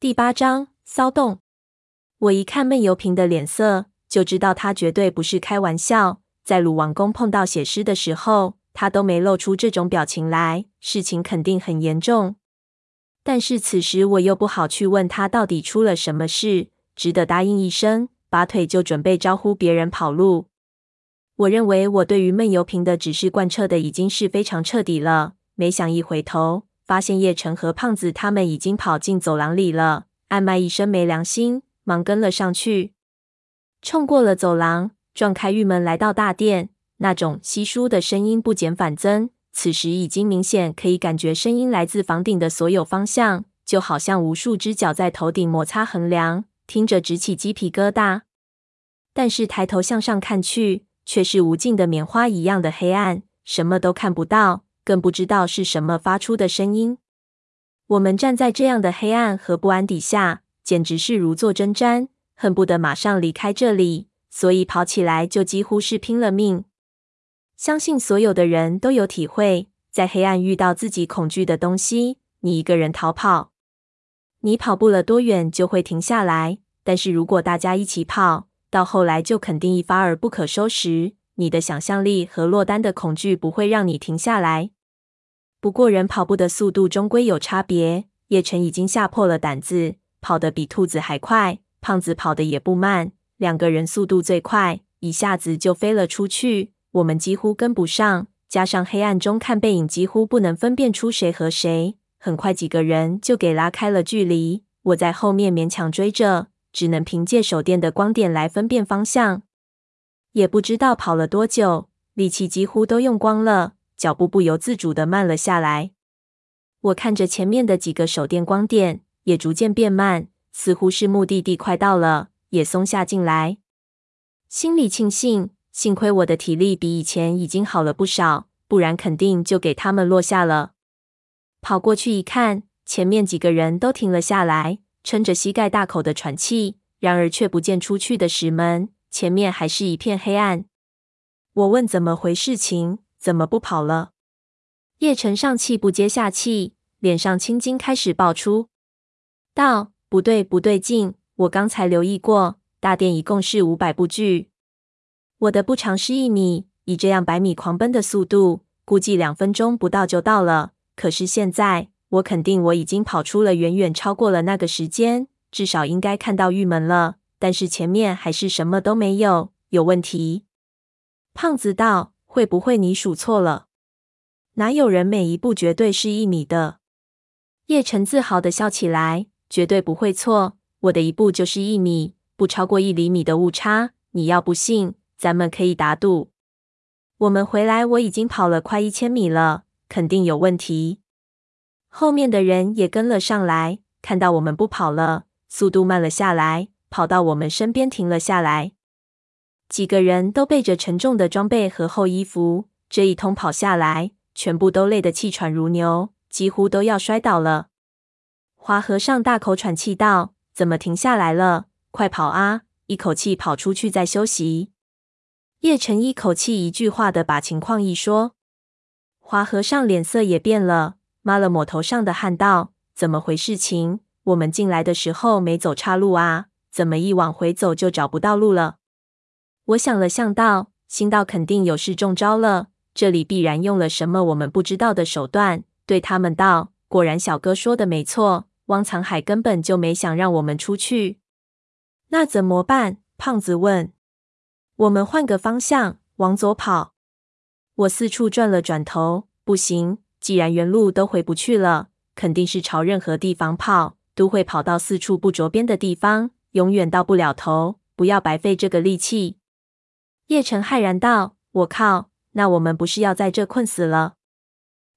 第八章骚动。我一看闷油瓶的脸色，就知道他绝对不是开玩笑。在鲁王宫碰到写诗的时候，他都没露出这种表情来，事情肯定很严重。但是此时我又不好去问他到底出了什么事，只得答应一声，拔腿就准备招呼别人跑路。我认为我对于闷油瓶的指示贯彻的已经是非常彻底了，没想一回头。发现叶晨和胖子他们已经跑进走廊里了，艾麦一声没良心，忙跟了上去，冲过了走廊，撞开玉门来到大殿。那种稀疏的声音不减反增，此时已经明显可以感觉声音来自房顶的所有方向，就好像无数只脚在头顶摩擦横梁，听着直起鸡皮疙瘩。但是抬头向上看去，却是无尽的棉花一样的黑暗，什么都看不到。更不知道是什么发出的声音。我们站在这样的黑暗和不安底下，简直是如坐针毡，恨不得马上离开这里。所以跑起来就几乎是拼了命。相信所有的人都有体会，在黑暗遇到自己恐惧的东西，你一个人逃跑，你跑不了多远就会停下来。但是如果大家一起跑，到后来就肯定一发而不可收拾。你的想象力和落单的恐惧不会让你停下来。不过人跑步的速度终归有差别。叶晨已经吓破了胆子，跑得比兔子还快。胖子跑得也不慢，两个人速度最快，一下子就飞了出去。我们几乎跟不上，加上黑暗中看背影几乎不能分辨出谁和谁。很快几个人就给拉开了距离。我在后面勉强追着，只能凭借手电的光点来分辨方向。也不知道跑了多久，力气几乎都用光了，脚步不由自主地慢了下来。我看着前面的几个手电光点，也逐渐变慢，似乎是目的地快到了，也松下劲来。心里庆幸，幸亏我的体力比以前已经好了不少，不然肯定就给他们落下了。跑过去一看，前面几个人都停了下来，撑着膝盖大口的喘气，然而却不见出去的石门。前面还是一片黑暗。我问怎么回事情，怎么不跑了？叶晨上气不接下气，脸上青筋开始爆出，道：“不对，不对劲！我刚才留意过，大殿一共是五百步距，我的步长是一米，以这样百米狂奔的速度，估计两分钟不到就到了。可是现在，我肯定我已经跑出了远远超过了那个时间，至少应该看到玉门了。”但是前面还是什么都没有，有问题。胖子道：“会不会你数错了？哪有人每一步绝对是一米的？”叶晨自豪的笑起来：“绝对不会错，我的一步就是一米，不超过一厘米的误差。你要不信，咱们可以打赌。我们回来，我已经跑了快一千米了，肯定有问题。”后面的人也跟了上来，看到我们不跑了，速度慢了下来。跑到我们身边停了下来，几个人都背着沉重的装备和厚衣服，这一通跑下来，全部都累得气喘如牛，几乎都要摔倒了。华和尚大口喘气道：“怎么停下来了？快跑啊！一口气跑出去再休息。”叶晨一口气一句话的把情况一说，华和尚脸色也变了，抹了抹头上的汗道：“怎么回事情？我们进来的时候没走岔路啊？”怎么一往回走就找不到路了？我想了想道，心道肯定有事中招了，这里必然用了什么我们不知道的手段。对他们道：“果然小哥说的没错，汪藏海根本就没想让我们出去。那怎么办？”胖子问。我们换个方向，往左跑。我四处转了转头，不行，既然原路都回不去了，肯定是朝任何地方跑，都会跑到四处不着边的地方。永远到不了头，不要白费这个力气。叶晨骇然道：“我靠，那我们不是要在这困死了？”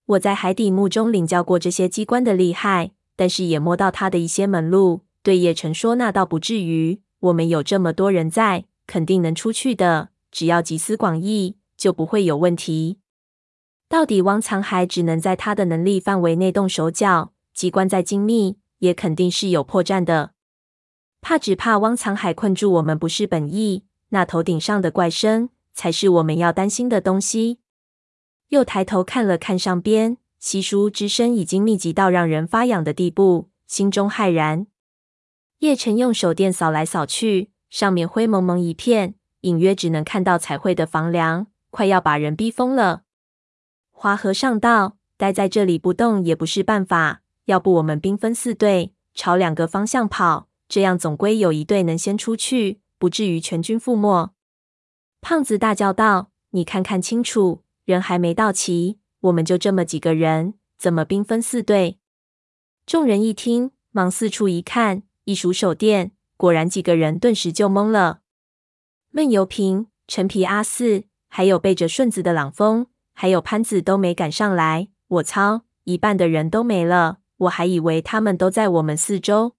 我在海底墓中领教过这些机关的厉害，但是也摸到他的一些门路。对叶晨说：“那倒不至于，我们有这么多人在，肯定能出去的。只要集思广益，就不会有问题。到底汪藏海只能在他的能力范围内动手脚，机关再精密，也肯定是有破绽的。”怕只怕汪藏海困住我们不是本意，那头顶上的怪声才是我们要担心的东西。又抬头看了看上边，稀疏之声已经密集到让人发痒的地步，心中骇然。叶晨用手电扫来扫去，上面灰蒙蒙一片，隐约只能看到彩绘的房梁，快要把人逼疯了。花和尚道：“待在这里不动也不是办法，要不我们兵分四队，朝两个方向跑，这样总归有一队能先出去，不至于全军覆没。”胖子大叫道：“你看看清楚，人还没到齐，我们就这么几个人，怎么兵分四队？”众人一听，忙四处一看，一数手电，果然几个人顿时就懵了。闷油瓶、陈皮阿四，还有背着顺子的朗风，还有潘子都没赶上来。我操，一半的人都没了！我还以为他们都在我们四周。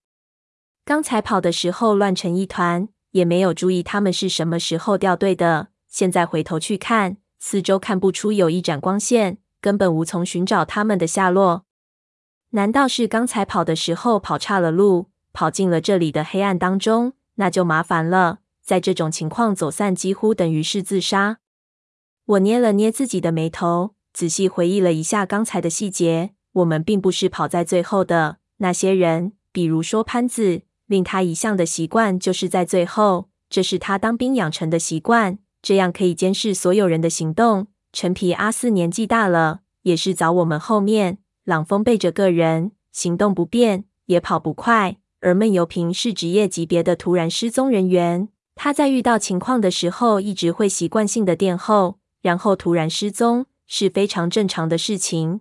刚才跑的时候乱成一团。也没有注意他们是什么时候掉队的。现在回头去看，四周看不出有一盏光线，根本无从寻找他们的下落。难道是刚才跑的时候跑岔了路，跑进了这里的黑暗当中？那就麻烦了。在这种情况走散，几乎等于是自杀。我捏了捏自己的眉头，仔细回忆了一下刚才的细节。我们并不是跑在最后的那些人，比如说潘子。令他一向的习惯就是在最后，这是他当兵养成的习惯，这样可以监视所有人的行动。陈皮阿四年纪大了，也是早我们后面。朗风背着个人，行动不便，也跑不快。而闷油瓶是职业级别的突然失踪人员，他在遇到情况的时候，一直会习惯性的垫后，然后突然失踪，是非常正常的事情。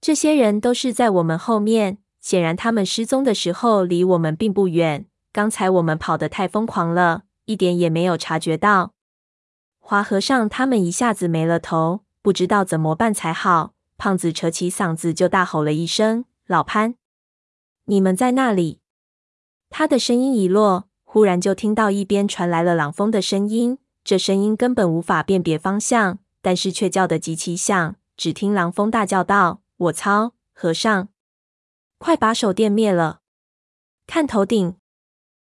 这些人都是在我们后面。显然，他们失踪的时候离我们并不远。刚才我们跑得太疯狂了，一点也没有察觉到。花和尚他们一下子没了头，不知道怎么办才好。胖子扯起嗓子就大吼了一声：“老潘，你们在那里？”他的声音一落，忽然就听到一边传来了朗风的声音。这声音根本无法辨别方向，但是却叫得极其响。只听朗风大叫道：“我操，和尚！”快把手电灭了！看头顶，